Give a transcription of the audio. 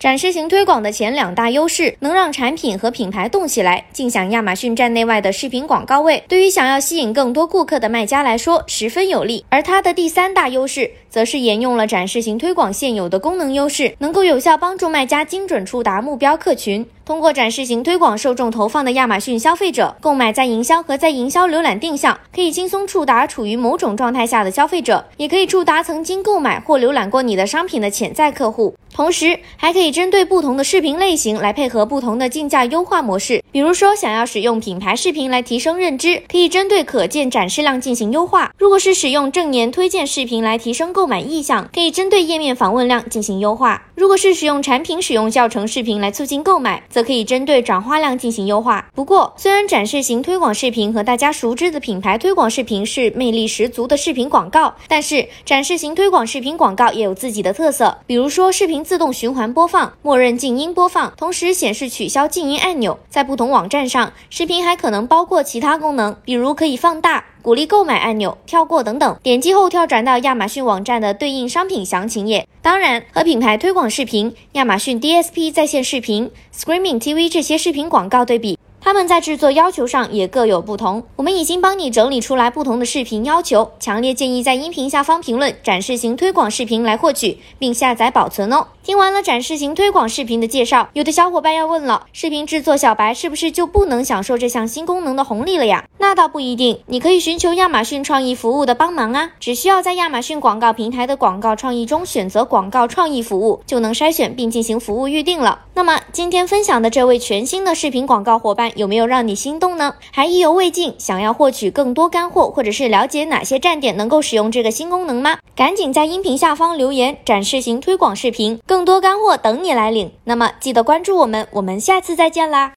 展示型推广的前两大优势，能让产品和品牌动起来，尽享亚马逊站内外的视频广告位，对于想要吸引更多顾客的卖家来说十分有利。而它的第三大优势，则是沿用了展示型推广现有的功能优势，能够有效帮助卖家精准触达目标客群。通过展示型推广受众投放的亚马逊消费者，购买在营销和在营销浏览定向，可以轻松触达处于某种状态下的消费者，也可以触达曾经购买或浏览过你的商品的潜在客户。同时，还可以针对不同的视频类型来配合不同的竞价优化模式。比如说，想要使用品牌视频来提升认知，可以针对可见展示量进行优化；如果是使用正言推荐视频来提升购买意向，可以针对页面访问量进行优化；如果是使用产品使用教程视频来促进购买，则可以针对转化量进行优化。不过，虽然展示型推广视频和大家熟知的品牌推广视频是魅力十足的视频广告，但是展示型推广视频广告也有自己的特色，比如说视频。自动循环播放、默认静音播放，同时显示取消静音按钮。在不同网站上，视频还可能包括其他功能，比如可以放大、鼓励购买按钮、跳过等等。点击后跳转到亚马逊网站的对应商品详情页。当然，和品牌推广视频、亚马逊 DSP 在线视频、Screaming TV 这些视频广告对比。他们在制作要求上也各有不同，我们已经帮你整理出来不同的视频要求，强烈建议在音频下方评论展示型推广视频来获取并下载保存哦。听完了展示型推广视频的介绍，有的小伙伴要问了，视频制作小白是不是就不能享受这项新功能的红利了呀？那倒不一定，你可以寻求亚马逊创意服务的帮忙啊，只需要在亚马逊广告平台的广告创意中选择广告创意服务，就能筛选并进行服务预定了。那么今天分享的这位全新的视频广告伙伴。有没有让你心动呢？还意犹未尽，想要获取更多干货，或者是了解哪些站点能够使用这个新功能吗？赶紧在音频下方留言，展示型推广视频，更多干货等你来领。那么记得关注我们，我们下次再见啦！